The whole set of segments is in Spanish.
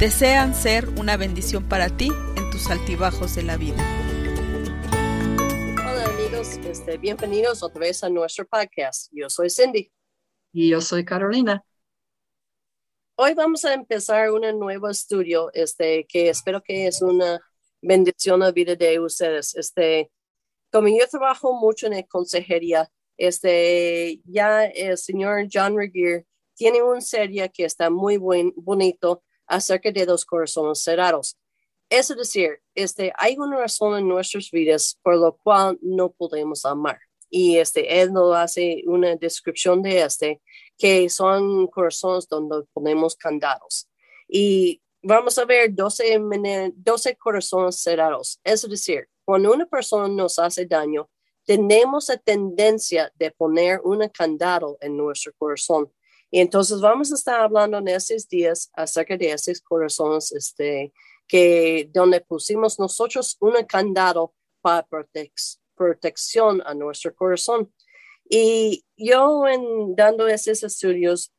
Desean ser una bendición para ti en tus altibajos de la vida. Hola amigos, este, bienvenidos otra vez a nuestro podcast. Yo soy Cindy. Y yo soy Carolina. Hoy vamos a empezar un nuevo estudio este, que espero que es una bendición a la vida de ustedes. Este, como yo trabajo mucho en consejería, este, ya el señor John Regier tiene una serie que está muy buen, bonito acerca de los corazones cerrados. Es decir, este, hay una razón en nuestras vidas por lo cual no podemos amar. Y este, él nos hace una descripción de este, que son corazones donde ponemos candados. Y vamos a ver 12, 12 corazones cerrados. Es decir, cuando una persona nos hace daño, tenemos la tendencia de poner un candado en nuestro corazón. Y entonces vamos a estar hablando en esos días acerca de esos corazones, este, que donde pusimos nosotros un candado para protección a nuestro corazón. Y yo en dando esos estudios,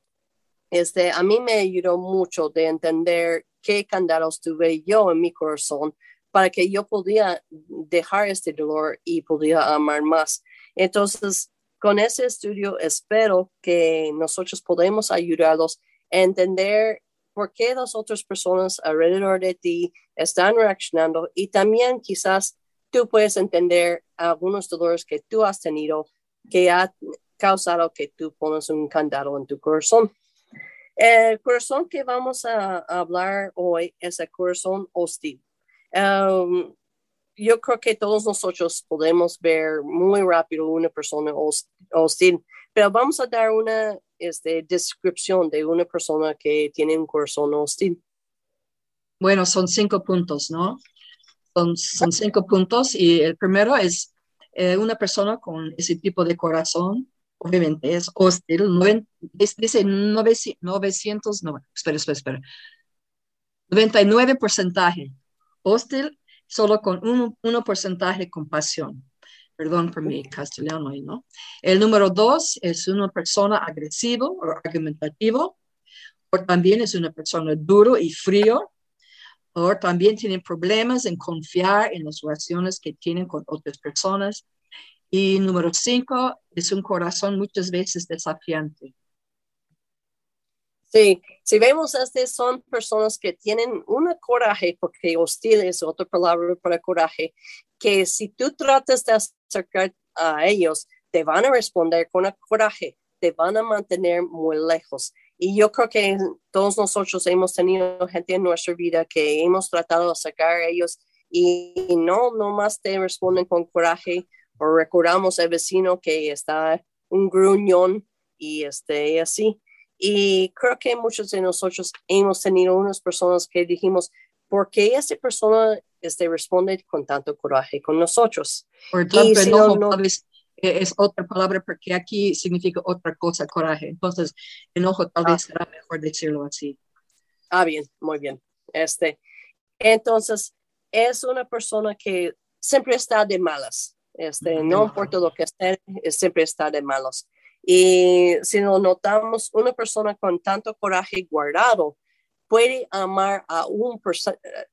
este, a mí me ayudó mucho de entender qué candados tuve yo en mi corazón para que yo podía dejar este dolor y podía amar más. Entonces, con ese estudio espero que nosotros podamos ayudarlos a entender por qué las otras personas alrededor de ti están reaccionando y también quizás tú puedes entender algunos dolores que tú has tenido que ha causado que tú pones un candado en tu corazón. El corazón que vamos a, hablar hoy es el corazón hostil. Um, yo creo que todos nosotros podemos ver muy rápido una persona hostil, pero vamos a dar una este, descripción de una persona que tiene un corazón hostil. Bueno, son cinco puntos, ¿no? Son, son cinco puntos y el primero es eh, una persona con ese tipo de corazón obviamente es hostil, dice 900, no, espera, espera, espera, 99 porcentaje hostil, solo con un, 1 porcentaje compasión. Perdón por mi castellano ahí, ¿no? El número dos es una persona agresivo o argumentativo, o también es una persona duro y frío, o también tienen problemas en confiar en las relaciones que tienen con otras personas, y número cinco, es un corazón muchas veces desafiante. Sí, si vemos este, son personas que tienen un coraje, porque hostil es otra palabra para coraje, que si tú tratas de acercar a ellos, te van a responder con coraje, te van a mantener muy lejos. Y yo creo que todos nosotros hemos tenido gente en nuestra vida que hemos tratado de acercar a ellos y no, no más te responden con coraje, o recordamos al vecino que está un gruñón y este, así. Y creo que muchos de nosotros hemos tenido unas personas que dijimos, ¿por qué esa persona este, responde con tanto coraje con nosotros? Por tanto enojo, no, es otra palabra porque aquí significa otra cosa, coraje. Entonces, enojo tal vez ah. será mejor decirlo así. Ah, bien, muy bien. Este, entonces, es una persona que siempre está de malas. Este, no importa lo que esté, siempre está de malos. Y si lo notamos, una persona con tanto coraje guardado puede amar a un,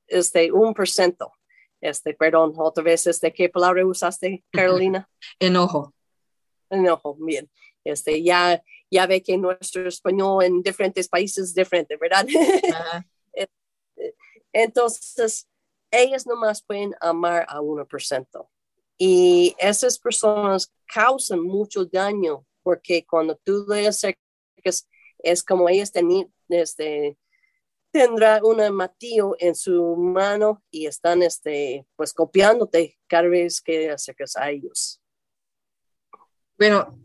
este, un por ciento. Este, perdón, otra vez, este, ¿qué palabra usaste, Carolina? Enojo. Enojo, bien. Este, ya, ya ve que nuestro español en diferentes países es diferente, ¿verdad? Entonces, ellas nomás pueden amar a 1%. Y esas personas causan mucho daño porque cuando tú le acercas, es como ellas tenían, este, tendrá un matillo en su mano y están este, pues copiándote cada vez que acercas a ellos. Bueno,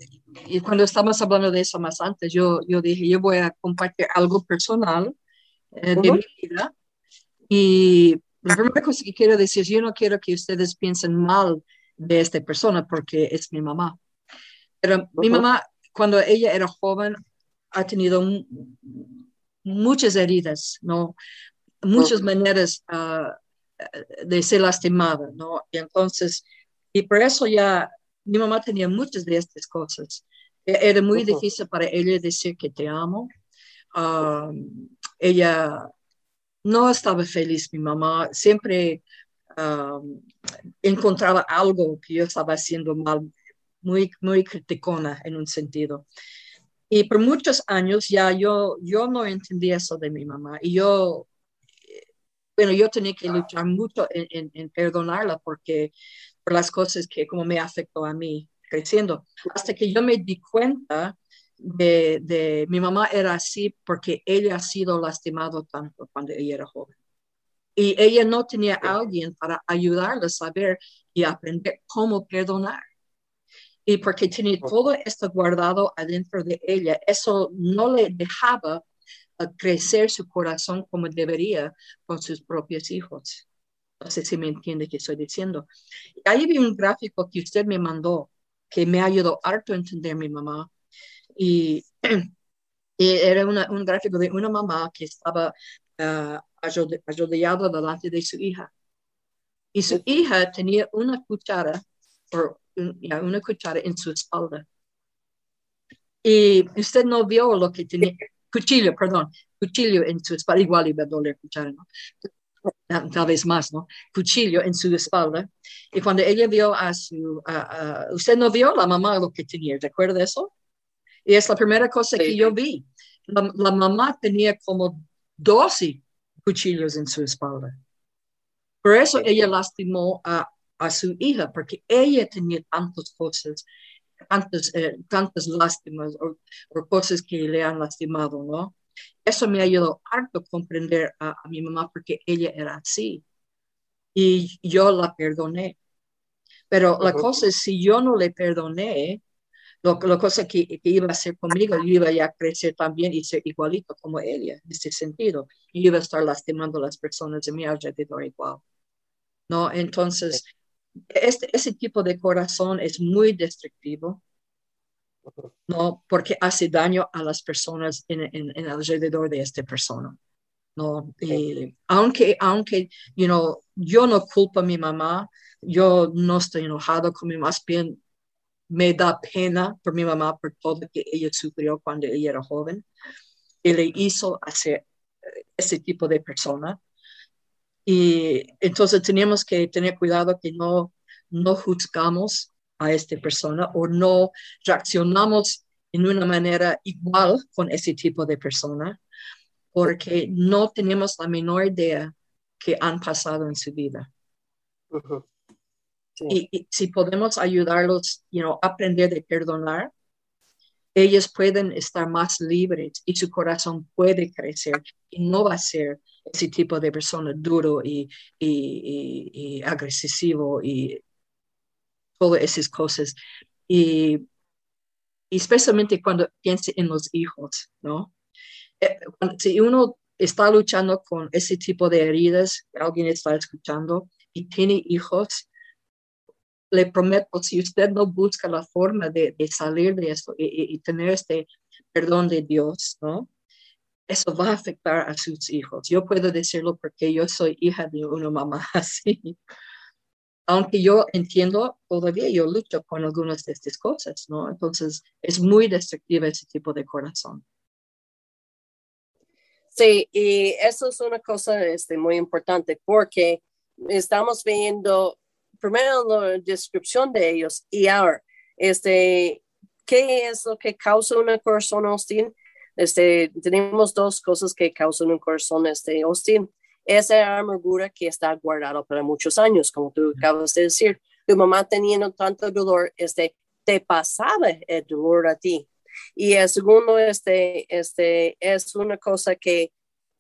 y cuando estamos hablando de eso más antes, yo, yo dije, yo voy a compartir algo personal de mi vida. Y la primera cosa que quiero decir, yo no quiero que ustedes piensen mal de esta persona porque es mi mamá. Pero mi mamá, cuando ella era joven, ha tenido muchas heridas, ¿no? Muchas maneras ah, de ser lastimada, ¿no? Y entonces, y por eso ya mi mamá tenía muchas de estas cosas. E-, era muy difícil para ella decir que te amo. Ella no estaba feliz, mi mamá siempre encontraba algo que yo estaba haciendo mal, muy, muy criticona en un sentido. Y por muchos años ya yo, yo no entendía eso de mi mamá y yo, bueno, yo tenía que luchar mucho en, en perdonarla porque por las cosas que como me afectó a mí creciendo, hasta que yo me di cuenta de, mi mamá era así porque ella ha sido lastimado tanto cuando ella era joven. Y ella no tenía a alguien para ayudarla a saber y aprender cómo perdonar. Y porque tenía todo esto guardado adentro de ella, eso no le dejaba crecer su corazón como debería con sus propios hijos. No sé si me entiende qué estoy diciendo. Ahí vi un gráfico que usted me mandó que me ayudó harto a entender mi mamá y, era un gráfico de una mamá que estaba uh, delante de su hija. Y su hija tenía una cuchara, o, una cuchara en su espalda. Y usted no vio lo que tenía, cuchillo, perdón, cuchillo en su espalda, igual iba a doler cuchara, ¿no? Tal vez más, ¿no? Cuchillo en su espalda. Y cuando ella vio a su, usted no vio la mamá lo que tenía, ¿recuerda eso? Y es la primera cosa que yo vi. La, mamá tenía como 12 cuchillos en su espalda. Por eso ella lastimó a, a su hija, porque ella tenía tantas cosas, tantas, eh, tantas lástimas o, cosas que le han lastimado, ¿no? Eso me ayudó harto a comprender a, a mi mamá porque ella era así. Y yo la perdoné. Pero la cosa es, si yo no le perdoné, lo, lo cosa que, que, iba a hacer conmigo, yo iba a crecer también y ser igualito como ella, en ese sentido. Y iba a estar lastimando a las personas de mi alrededor igual. ¿No? Entonces, este, ese tipo de corazón es muy destructivo, ¿no? Porque hace daño a las personas en, en, en alrededor de esta persona. ¿no? Y aunque, aunque, you know, yo no culpo a mi mamá, yo no estoy enojado con mi más bien me da pena por mi mamá por todo lo que ella sufrió cuando ella era joven y le hizo hacer eh, ese tipo de persona. Y entonces tenemos que tener cuidado que no, no juzgamos a esta persona o no reaccionamos en una manera igual con ese tipo de persona, porque no tenemos la menor idea que han pasado en su vida. Y, si podemos ayudarlos you know, a aprender de perdonar, ellos pueden estar más libres y su corazón puede crecer y no va a ser ese tipo de persona duro y, y, y agresivo y todas esas cosas. Y, especialmente cuando piense en los hijos, ¿no? Eh, si uno está luchando con ese tipo de heridas, alguien está escuchando y tiene hijos, le prometo, si usted no busca la forma de, salir de esto y, tener este perdón de Dios, ¿no? Eso va a afectar a sus hijos. Yo puedo decirlo porque yo soy hija de una mamá así. Aunque yo entiendo, todavía yo lucho con algunas de estas cosas, ¿no? Entonces, es muy destructiva ese tipo de corazón. Sí, y eso es una cosa este, muy importante porque estamos viendo primero la descripción de ellos y ahora, este, ¿qué es lo que causa una corazón hostil? Este, tenemos dos cosas que causan un corazón este, hostil. Esa amargura que está guardada para muchos años, como tú acabas de decir. Tu mamá teniendo tanto dolor, este, te pasaba el dolor a ti. Y el segundo, este, este, es una cosa que,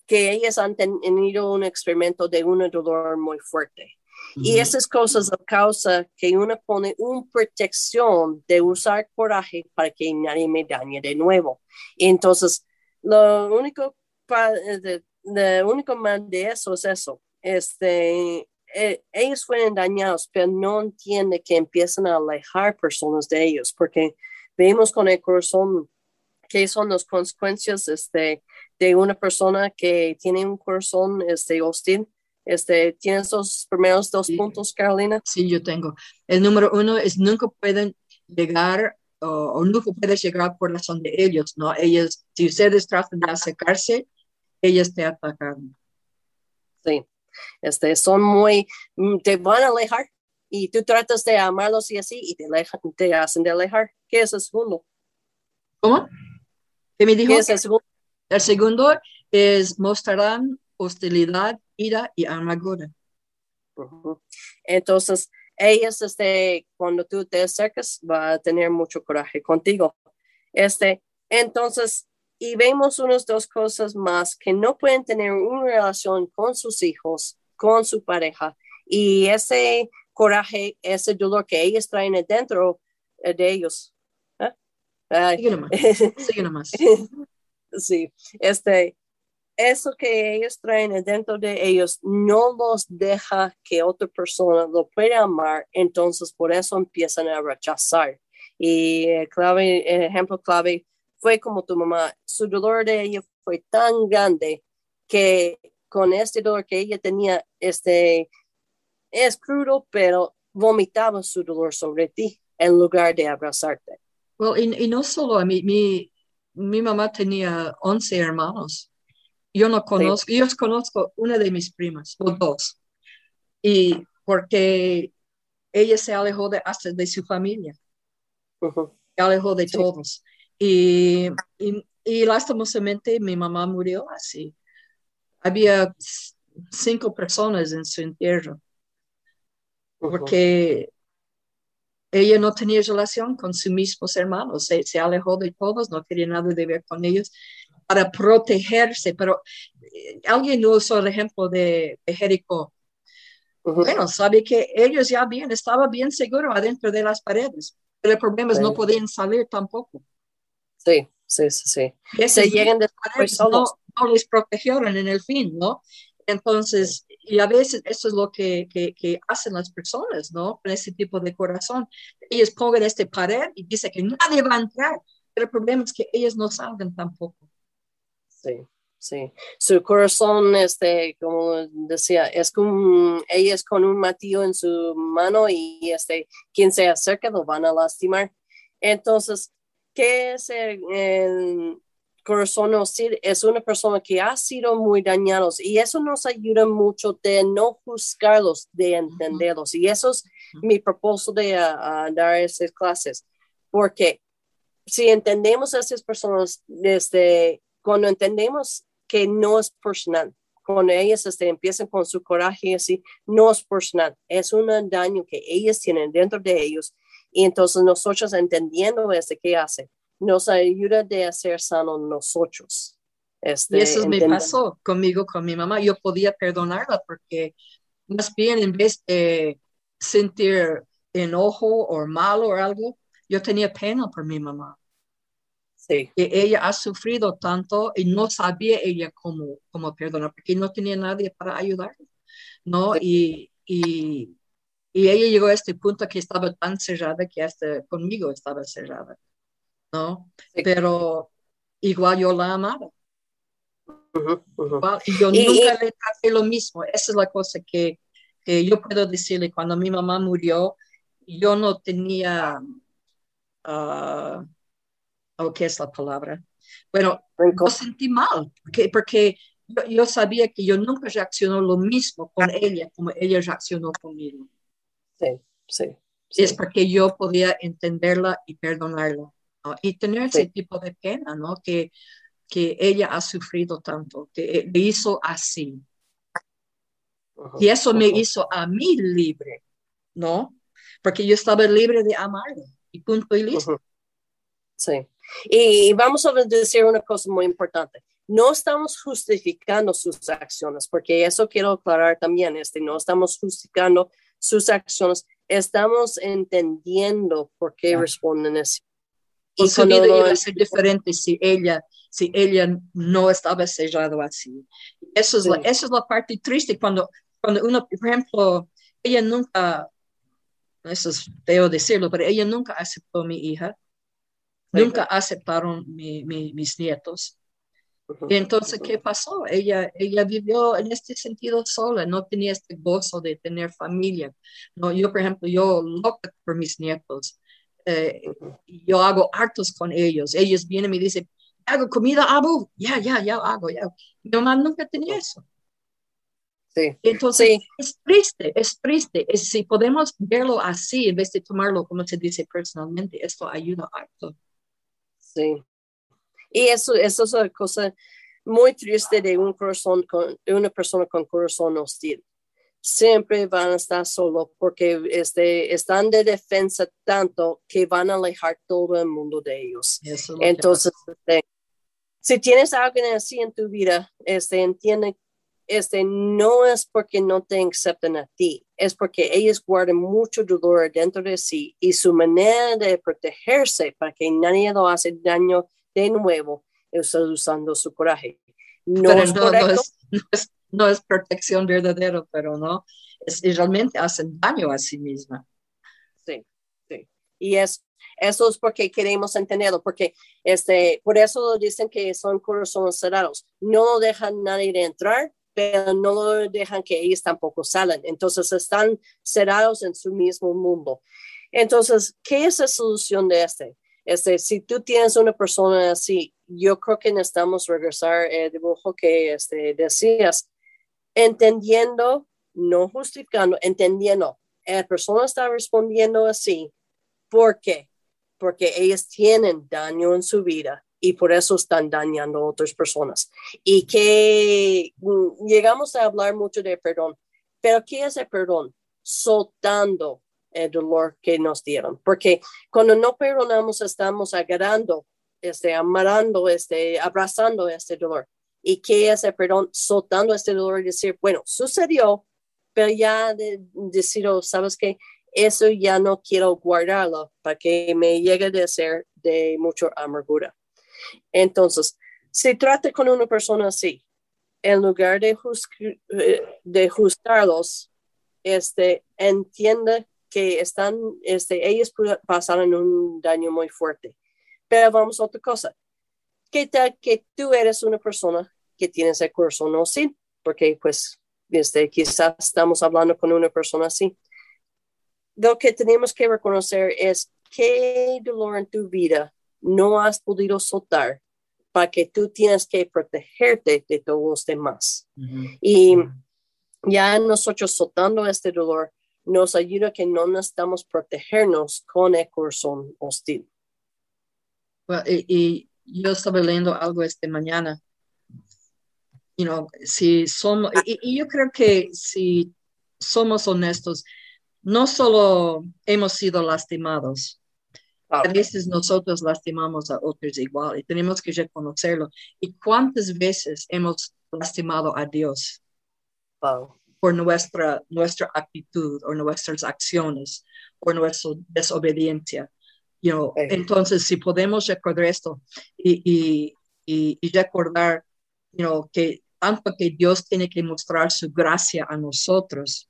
que ellas han tenido un experimento de un dolor muy fuerte. Y esas cosas causa que uno pone una protección de usar coraje para que nadie me dañe de nuevo. Entonces, lo único lo único mal de eso es eso. Este, eh, ellos fueron dañados, pero no entiende que empiezan a alejar personas de ellos, porque vemos con el corazón qué son las consecuencias este, de una persona que tiene un corazón este, hostil. Este, ¿Tienes los primeros dos puntos, Carolina? Sí, yo tengo. El número uno es nunca pueden llegar o, nunca puedes llegar al corazón de ellos, ¿no? Ellos, si ustedes tratan de acercarse, ellos te atacan. Sí, este, son muy, mm, te van a alejar y tú tratas de amarlos y así y te, te hacen de alejar. ¿Qué es el segundo? ¿Cómo? ¿Qué me dijo? ¿Qué es el segundo? El segundo es mostrarán hostilidad, ira y amargura. Entonces, ellos, este, cuando tú te acercas, va a tener mucho coraje contigo. Este, entonces, y vemos unas dos cosas más que no pueden tener una relación con sus hijos, con su pareja, y ese coraje, ese dolor que ellos traen dentro eh, de ellos. ¿eh? Sigue nomás. sí, este, eso que ellos traen dentro de ellos no los deja que otra persona lo pueda amar, entonces por eso empiezan a rechazar. Y el, clave, el ejemplo clave fue como tu mamá, su dolor de ella fue tan grande que con este dolor que ella tenía, este, es crudo, pero vomitaba su dolor sobre ti en lugar de abrazarte. Well, y, no solo a mí, mi, mi mamá tenía 11 hermanos yo no conozco, yo conozco una de mis primas, o dos, y porque ella se alejó de, hasta de su familia, se alejó de todos. Y, y, y, lastimosamente mi mamá murió así. Había cinco personas en su entierro, porque ella no tenía relación con sus mismos hermanos, se, se, alejó de todos, no quería nada de ver con ellos para protegerse, pero eh, alguien usó el ejemplo de, Jericó. Bueno, sabe que ellos ya bien, estaba bien seguro adentro de las paredes, pero el problema es no podían salir tampoco. Sí, sí, sí, sí. Se llegan después no, no, les protegieron en el fin, ¿no? Entonces, y a veces eso es lo que, que, que, hacen las personas, ¿no? Con ese tipo de corazón. Ellos pongan este pared y dicen que nadie va a entrar, pero el problema es que ellos no salgan tampoco. Sí, sí. Su corazón, este, como decía, es como, ella es con un matillo en su mano y este, quien se acerca lo van a lastimar. Entonces, ¿qué es el, corazón hostil? Es una persona que ha sido muy dañados y eso nos ayuda mucho de no juzgarlos, de entenderlos. Y eso es mi propósito de dar esas clases, porque si entendemos a esas personas desde cuando entendemos que no es personal, cuando ellas este, empiezan con su coraje y así, no es personal, es un daño que ellas tienen dentro de ellos. Y entonces nosotros entendiendo este que hace, nos ayuda de hacer sano nosotros. Este, y eso me pasó conmigo, con mi mamá. Yo podía perdonarla porque más bien en vez de sentir enojo o malo o algo, yo tenía pena por mi mamá. Sí. Que ella ha sufrido tanto y no sabía ella cómo, cómo perdonar, porque no tenía nadie para ayudarla, ¿no? Y, y, y, ella llegó a este punto que estaba tan cerrada que hasta conmigo estaba cerrada, ¿no? Pero igual yo la amaba. y yo nunca le traté lo mismo. Esa es la cosa que, que, yo puedo decirle. Cuando mi mamá murió, yo no tenía... Uh, o qué es la palabra. Bueno, me sentí mal, porque, porque yo, sabía que yo nunca reaccionó lo mismo con ella como ella reaccionó conmigo. Sí, sí. Es porque yo podía entenderla y perdonarla. Y tener ese tipo de pena, ¿no? Que, que ella ha sufrido tanto, que le hizo así. y eso me hizo a mí libre, ¿no? Porque yo estaba libre de amarla y punto y listo. Sí. Y vamos a decir una cosa muy importante. No estamos justificando sus acciones, porque eso quiero aclarar también. Este, no estamos justificando sus acciones, estamos entendiendo por qué responden así. y su vida iba a ser diferente si ella, si ella no estaba sellado así. Eso es, la, eso es la parte triste cuando, cuando uno, por ejemplo, ella nunca, eso es feo decirlo, pero ella nunca aceptó a mi hija, nunca aceptaron mis nietos. Y entonces, ¿qué pasó? Ella, ella vivió en este sentido sola, no tenía este gozo de tener familia. No, yo, por ejemplo, yo loca por mis nietos. Eh, yo hago hartos con ellos. Ellos vienen y me dicen, hago comida, hago, ya, ya, ya hago, ya. Mi mamá nunca tenía eso. Sí. Entonces, es triste, es triste. Es, si podemos verlo así, en vez de tomarlo, como se dice personalmente, esto ayuda harto. Sí. Y eso, eso es una cosa muy triste de un corazón con, una persona con corazón hostil. Siempre van a estar solos porque este, están de defensa tanto que van a alejar todo el mundo de ellos. Entonces, este, si tienes alguien así en tu vida, este, entiende, este, no es porque no te acepten a ti, es porque ellos guardan mucho dolor dentro de sí y su manera de protegerse para que nadie lo hace daño de nuevo, está usando su coraje. No, es, no, es, protección verdadera, pero no, es, realmente hacen daño a sí misma. Sí, sí. Y es, eso es porque queremos entenderlo, porque este, por eso dicen que son corazones cerrados. No dejan nadie de entrar, pero no dejan que ellos tampoco salen. Entonces están cerrados en su mismo mundo. Entonces, ¿qué es la solución de este? Este, si tú tienes una persona así, yo creo que necesitamos regresar el dibujo que este, decías, entendiendo, no justificando, entendiendo. La persona está respondiendo así. ¿Por qué? Porque ellos tienen daño en su vida y por eso están dañando a otras personas. Y que mm, llegamos a hablar mucho de perdón, pero ¿qué es el perdón? Soltando el dolor que nos dieron. Porque cuando no perdonamos, estamos agarrando, este, amarando, este, abrazando este dolor. ¿Y qué es el perdón? Soltando este dolor y decir, bueno, sucedió, pero ya de, ¿sabes qué? Eso ya no quiero guardarlo para que me llegue a ser de mucha amargura. Entonces, si trata con una persona así, en lugar de, eh, de juzgarlos, este, entiende que están, este, ellos pasaron un daño muy fuerte. Pero vamos a otra cosa. ¿Qué tal que tú eres una persona que tiene ese corazón así? Porque pues este, quizás estamos hablando con una persona así. Lo que tenemos que reconocer es qué dolor en tu vida no has podido soltar para que tú tienes que protegerte de todos los demás. Y ya nosotros soltando este dolor, nos ayuda a que no necesitamos protegernos con el corazón hostil. y, yo estaba leyendo algo esta mañana. You know, si somos, y, yo creo que si somos honestos, no solo hemos sido lastimados, a veces nosotros lastimamos a otros igual y tenemos que reconocerlo. ¿Y cuántas veces hemos lastimado a Dios? Wow por nuestra, nuestra actitud o nuestras acciones o nuestra desobediencia. You Entonces, si podemos recordar esto y, y, y, recordar you know, que tanto que Dios tiene que mostrar su gracia a nosotros,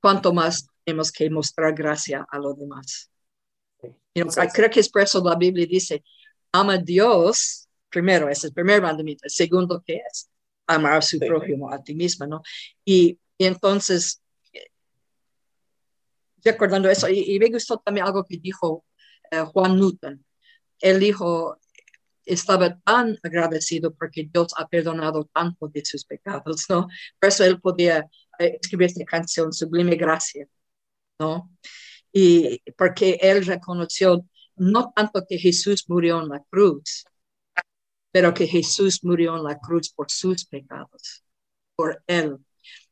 cuanto más tenemos que mostrar gracia a los demás. Creo que es por eso la Biblia dice, ama a Dios, primero, ese es el primer mandamiento. El segundo, ¿qué es? amar a su prójimo, a ti misma, ¿no? Y, entonces, recordando eso, y, me gustó también algo que dijo eh, Juan Newton. Él dijo, estaba tan agradecido porque Dios ha perdonado tanto de sus pecados, ¿no? Por eso él podía eh, escribir esta canción, Sublime Gracia, ¿no? Y porque él reconoció no tanto que Jesús murió en la cruz, pero que Jesús murió en la cruz por sus pecados, por él.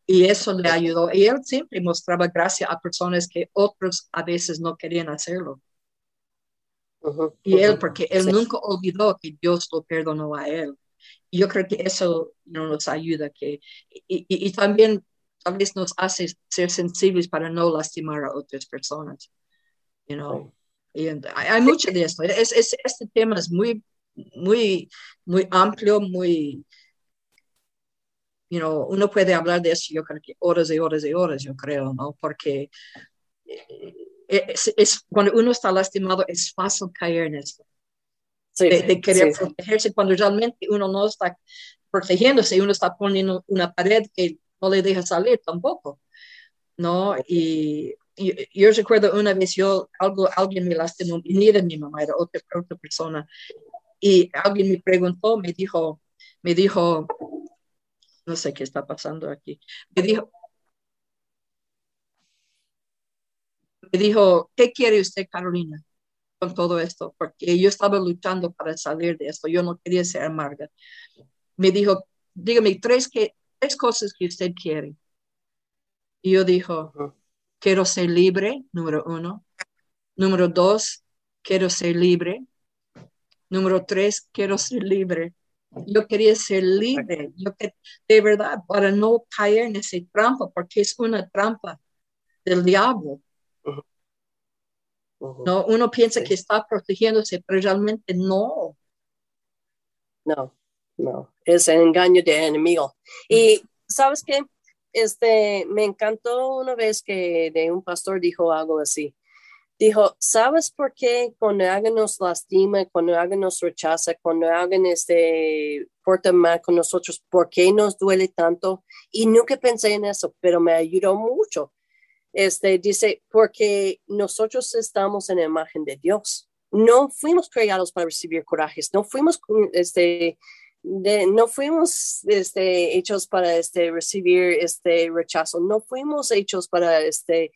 Y eso le ayudó. Y él siempre mostraba gracia a personas que otros a veces no querían hacerlo. y él, porque él nunca olvidó que Dios lo perdonó a él. Y yo creo que eso nos ayuda. Que, y, y, también tal vez nos hace ser sensibles para no lastimar a otras personas. You know? Y hay, mucho de esto. Es, es, este tema es muy, muy, muy amplio, muy, you know, uno puede hablar de eso, yo creo que horas y horas y horas, yo creo, ¿no? Porque eh, es, es, cuando uno está lastimado es fácil caer en esto. Sí, de, de querer sí. protegerse cuando realmente uno no está protegiéndose, uno está poniendo una pared que no le deja salir tampoco, ¿no? Y, y yo recuerdo una vez yo, algo, alguien me lastimó, y ni era mi mamá, era otra, otra persona, y alguien me preguntó, me dijo, me dijo, no sé qué está pasando aquí, me dijo, me dijo, ¿qué quiere usted, Carolina? con todo esto, porque yo estaba luchando para salir de esto, yo no quería ser amarga. Me dijo, dígame tres, que, tres cosas que usted quiere. Y yo dijo, quiero ser libre, número uno. Número dos, quiero ser libre. Número tres, quiero ser libre. Yo quería ser libre, yo que, de verdad, para no caer en esa trampa, porque es una trampa del diablo. ¿no? Uno piensa Sí. que está protegiéndose, pero realmente no. No, no, es el engaño del enemigo. Y sabes qué, este, me encantó una vez que de un pastor dijo algo así. Dijo, ¿sabes por qué cuando alguien nos lastima, cuando alguien nos rechaza, cuando alguien este, porta mal con nosotros, por qué nos duele tanto? Y nunca pensé en eso, pero me ayudó mucho. Este, dice, porque nosotros estamos en la imagen de Dios. No fuimos creados para recibir corajes, no fuimos, este, de- no fuimos este, hechos para este, recibir este rechazo, no fuimos hechos para este,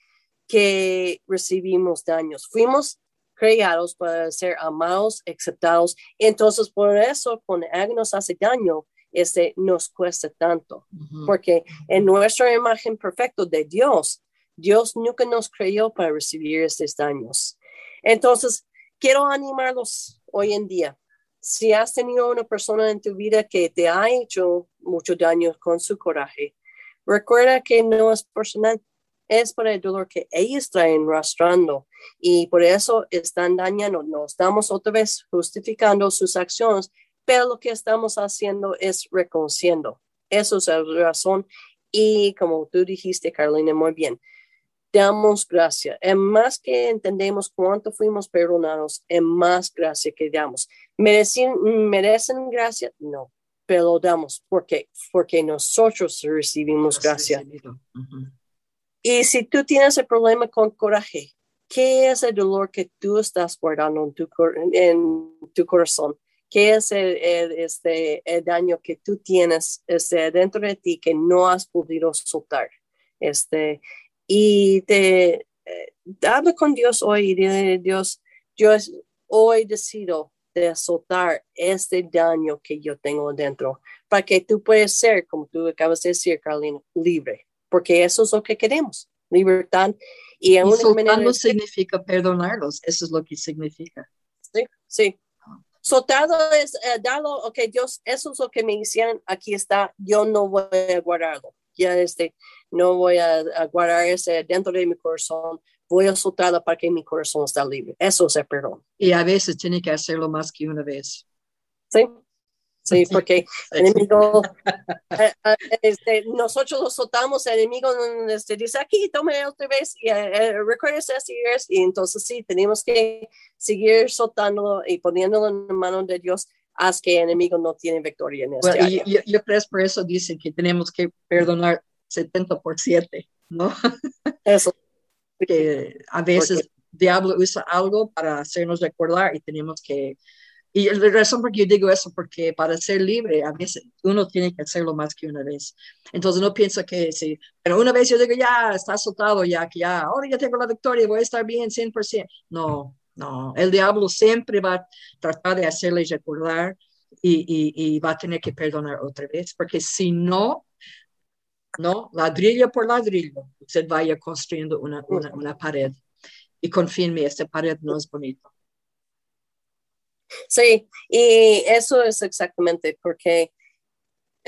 que recibimos daños, fuimos creados para ser amados, aceptados. Entonces, por eso, cuando alguien nos hace daño, este, nos cuesta tanto porque en nuestra imagen perfecta de Dios, Dios nunca nos creó para recibir estos daños. Entonces, quiero animarlos hoy en día. Si has tenido una persona en tu vida que te ha hecho mucho daño con su coraje, recuerda que no es personal, es por el dolor que ellos traen arrastrando y por eso están dañando. No estamos otra vez justificando sus acciones, pero lo que estamos haciendo es reconociendo. Eso es la razón. Y como tú dijiste, Carolina, muy bien, damos gracia. En más que entendemos cuánto fuimos perdonados, en más gracia que damos. ¿Merecen, merecen gracia? No, pero damos. ¿Por qué? Porque nosotros recibimos gracia. Y si tú tienes el problema con coraje, ¿qué es el dolor que tú estás guardando en tu, cor- en tu corazón? ¿Qué es el, el, este, el daño que tú tienes este, dentro de ti que no has podido soltar? Este, y te eh, habla con Dios hoy y dile, Dios, yo hoy decido de soltar este daño que yo tengo dentro para que tú puedas ser, como tú acabas de decir, Carolina, libre porque eso es lo que queremos, libertad. Y, Y en una soltarlo significa perdonarlos, eso es lo que significa. sí, sí. Soltarlo es eh, darlo, ok, Dios, eso es lo que me hicieron, aquí está, yo no voy a guardarlo, ya este, no voy a, a guardar ese dentro de mi corazón, voy a soltarlo para que mi corazón esté libre. Eso es el perdón. Y a veces tiene que hacerlo más que una vez. Sí, sí, porque el enemigo, eh, eh, este, nosotros lo soltamos, el enemigo este, dice aquí, tome otra vez y eh, eh, recuerdes así es, y entonces sí, tenemos que seguir soltándolo y poniéndolo en la mano de Dios hasta que el enemigo no tiene victoria en este Bueno, y yo, yo creo que por eso dicen que tenemos que perdonar 70 por 7, ¿no? Eso, Que a veces el diablo usa algo para hacernos recordar y tenemos que... Y la razón por que yo digo eso, porque para ser libre, a veces uno tiene que hacerlo más que una vez. Entonces no pienso que sí, pero una vez yo digo, ya, está soltado, ya, que ya, ahora ya tengo la victoria, voy a estar bien 100%. No, no, el diablo siempre va a tratar de hacerle recordar y, y, y va a tener que perdonar otra vez, porque si no, no, ladrillo por ladrillo, usted vaya construyendo una, una, pared. Y confíenme, esta pared no es bonita. sí, y eso es exactamente porque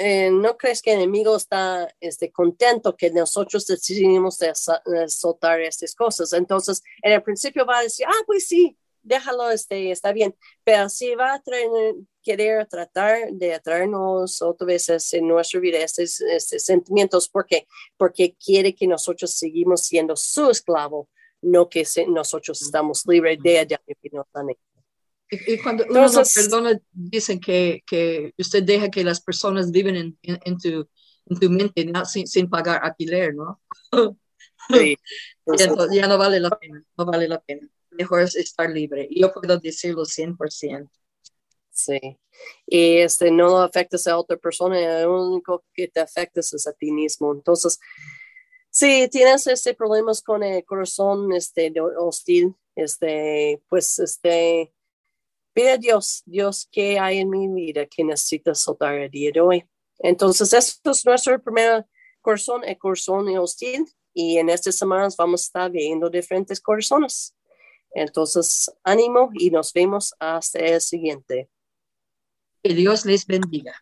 eh, ¿no crees que el enemigo está este, contento que nosotros decidimos de, soltar estas cosas? Entonces, en el principio va a decir, ah, pues sí, déjalo, este, está bien, pero si va a querer tratar de atraernos otra vez en nuestra vida estos, sentimientos, porque Porque quiere que nosotros seguimos siendo su esclavo, no que nosotros estamos libres de allá que nos han y, cuando uno no perdona, dicen que, que, usted deja que las personas viven en, en, tu, en tu, mente sin, sin, pagar alquiler, ¿no? Sí. Entonces, ya no vale la pena, no vale la pena. Mejor es estar libre. Yo puedo decirlo 100%. Sí. Y este, no afectas a otra persona, lo único que te afecta es a ti mismo. Entonces, si tienes este problemas con el corazón este, hostil, este, pues este, pide a Dios, Dios, ¿qué hay en mi vida que necesitas soltar el día de hoy? Entonces, esto es nuestro primer corazón, el corazón hostil, y en estas semanas vamos a estar viendo diferentes corazones. Entonces, ánimo y nos vemos hasta el siguiente. Que Dios les bendiga.